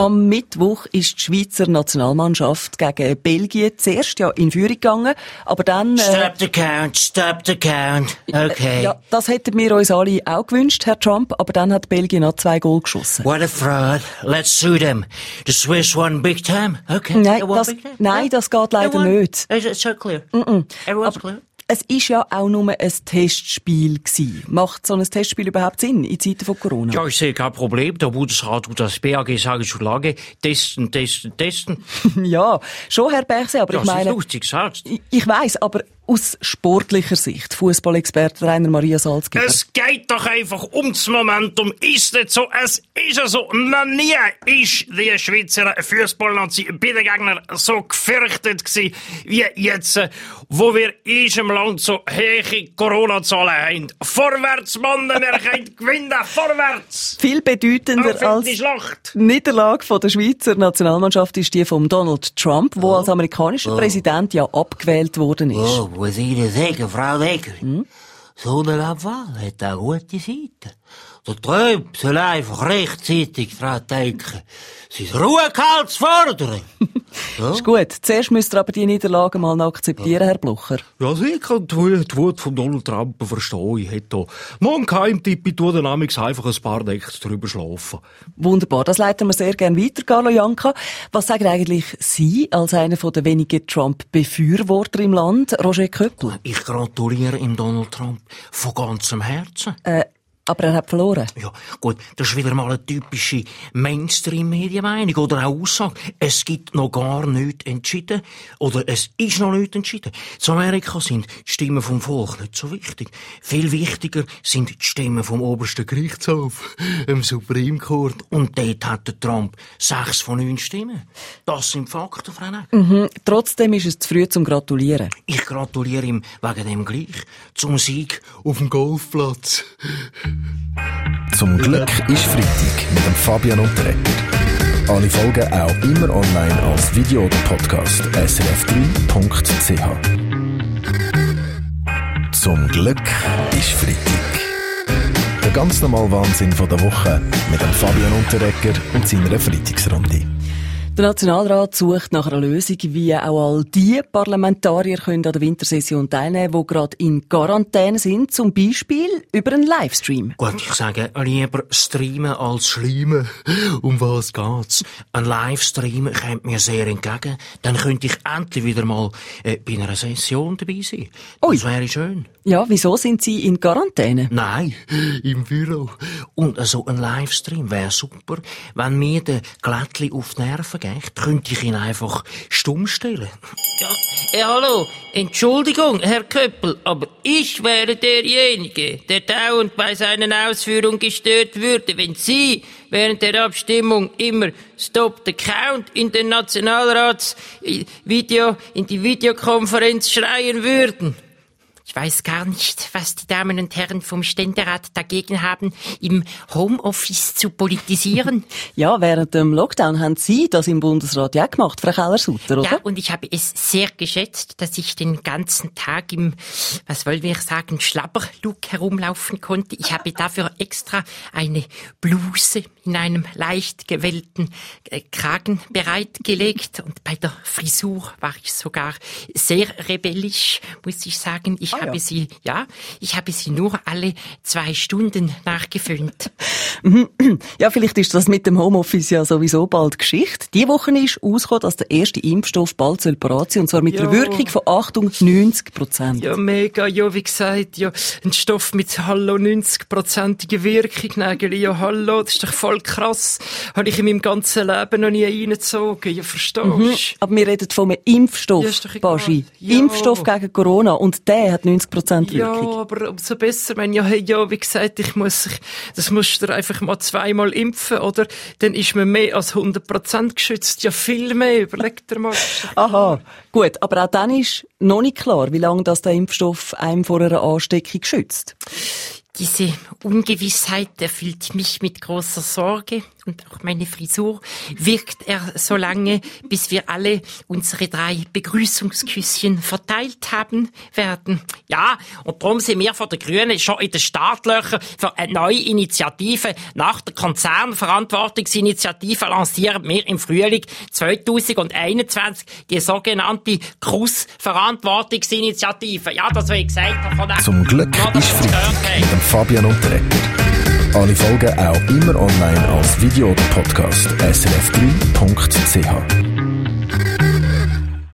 Am Mittwoch ist die Schweizer Nationalmannschaft gegen Belgien zuerst ja in Führung gegangen, aber dann... Äh, Stop the count, stop the count. Okay. ja, das hätten wir uns alle auch gewünscht, Herr Trump, aber dann hat Belgien noch zwei Goal geschossen. What a fraud. Let's sue them. The Swiss won big time. Okay. Nein, das, nein, das geht leider nicht. Is it so clear? Everyone's Aber clear? Es ist ja auch nur ein Testspiel gewesen. Macht so ein Testspiel überhaupt Sinn in Zeiten von Corona? Ja, ich sehe kein Problem. Der Bundesrat und das BAG sagen schon lange, testen, testen, testen. Ja, schon, Herr Berse, aber Ja, ich es ist meine... lustig, sagst Ich, ich weiss, aber aus sportlicher Sicht, Fußballexperte Rainer Maria Salzgeber. Es geht doch einfach ums Momentum. Ist nicht so, es ist ja so. Noch nie ist die Schweizer Fußballnazi bei den Gegnern so gefürchtet gewesen, wie jetzt, äh, wo wir in unserem Land so hohe Corona-Zahlen haben. Vorwärts, Mann, wir können gewinnen, vorwärts! Viel bedeutender als die Schlacht! Niederlage von der Schweizer Nationalmannschaft ist die von Donald Trump, wo als amerikanischer Präsident ja abgewählt worden ist. Oh, muss Ihnen sagen, Frau Decker, so eine Abwahl hat auch gute Seiten. Der Trump soll einfach rechtzeitig daran denken, sein Ruhegehalt zu fordern. ja? Ist gut. Zuerst müsst ihr aber die Niederlage mal noch akzeptieren, Herr Blucher. Ja, also ich kann die Wut von Donald Trump verstehen. Ich hätte da noch einen Geheimtipp, ich tue dann einfach ein paar Nächte drüber schlafen. Wunderbar. Das leiten wir sehr gerne weiter, Carlo Janka. Was sagen eigentlich Sie als einer der wenigen Trump-Befürworter im Land, Roger Köppel? Ich gratuliere ihm Donald Trump von ganzem Herzen. Äh, aber er hat verloren. Ja, gut, das ist wieder mal eine typische Mainstream-Medienmeinung oder auch Aussage. Es gibt noch gar nichts entschieden oder es ist noch nichts entschieden. Zu Amerika sind die Stimmen vom Volk nicht so wichtig. Viel wichtiger sind die Stimmen vom obersten Gerichtshof, dem Supreme Court. Und dort hat der Trump sechs von neun Stimmen. Das sind Fakten, Frau Neck. Mhm. Trotzdem ist es zu früh zum Gratulieren. Ich gratuliere ihm wegen dem gleich zum Sieg auf dem Golfplatz. Zum Glück ist Freitag mit dem Fabian Unterrecker. Alle Folgen auch immer online als Video oder Podcast srf3.ch. Zum Glück ist Freitag. Der ganz normale Wahnsinn von der Woche mit dem Fabian Unterrecker und seiner Freitagsrunde. Der Nationalrat sucht nach einer Lösung, wie auch all die Parlamentarier können an der Wintersession teilnehmen die gerade in Quarantäne sind, zum Beispiel über einen Livestream. Gut, ich sage lieber streamen als schleimen. Um was geht's? Ein Livestream kommt mir sehr entgegen. Dann könnte ich endlich wieder mal äh, bei einer Session dabei sein. Ui. Das wäre schön. Ja, wieso sind Sie in Quarantäne? Nein, im Büro. Und so ein Livestream wäre super. Wenn mir der Glättli auf die Nerven geht, könnte ich ihn einfach stumm stellen. Ja, äh, hallo, Entschuldigung, Herr Köppel, aber ich wäre derjenige, der dauernd bei seinen Ausführungen gestört würde, wenn Sie während der Abstimmung immer Stop the Count in den Nationalratsvideo, in die Videokonferenz schreien würden. Ich weiß gar nicht, was die Damen und Herren vom Ständerat dagegen haben, im Homeoffice zu politisieren. Ja, während dem Lockdown haben Sie das im Bundesrat ja gemacht, Frau Keller-Sutter, oder? Ja, und ich habe es sehr geschätzt, dass ich den ganzen Tag im, was wollen wir sagen, Schlabberlook herumlaufen konnte. Ich habe dafür extra eine Bluse in einem leicht gewellten äh, Kragen bereitgelegt und bei der Frisur war ich sogar sehr rebellisch, muss ich sagen. Ich habe sie, ja, ich habe sie nur alle zwei Stunden nachgeföhnt. Ja, vielleicht ist das mit dem Homeoffice ja sowieso bald Geschichte. Die Woche ist ausgekommen, dass der erste Impfstoff bald soll parat sein, und zwar mit einer Ja. Wirkung von Achtung 90 Prozent. Ja, mega, ja, wie gesagt, ja, ein Stoff mit Hallo 90-prozentige Wirkung, Nägeli, ja, Hallo, das ist doch voll krass. Habe ich in meinem ganzen Leben noch nie reingezogen, ja, verstehst du? Aber wir reden von einem Impfstoff, Ja. Baschi. Ja. Impfstoff gegen Corona und der hat 90 Prozent Ja, Wirkung. aber umso besser, wenn ja, hey, ja, wie gesagt, ich muss, ich, das musst du einfach mal zweimal impfen, oder? Dann ist man mehr als 100% geschützt. Ja, viel mehr, überleg dir mal. Aha, gut, aber auch dann ist noch nicht klar, wie lange das der Impfstoff einem vor einer Ansteckung schützt. Diese Ungewissheit erfüllt mich mit großer Sorge und auch meine Frisur wirkt er so lange, bis wir alle unsere drei Begrüßungsküsschen verteilt haben werden. Ja, und darum sind wir von den Grünen schon in den Startlöchern für eine neue Initiative. Nach der Konzernverantwortungsinitiative lancieren wir im Frühling 2021 die sogenannte Kuss-Verantwortungsinitiative. Ja, das, wie ich gesagt habe, von Zum Glück ist Freitag mit dem Fabian Unterreger. Alle Folgen auch immer online als Video oder Podcast srf3.ch.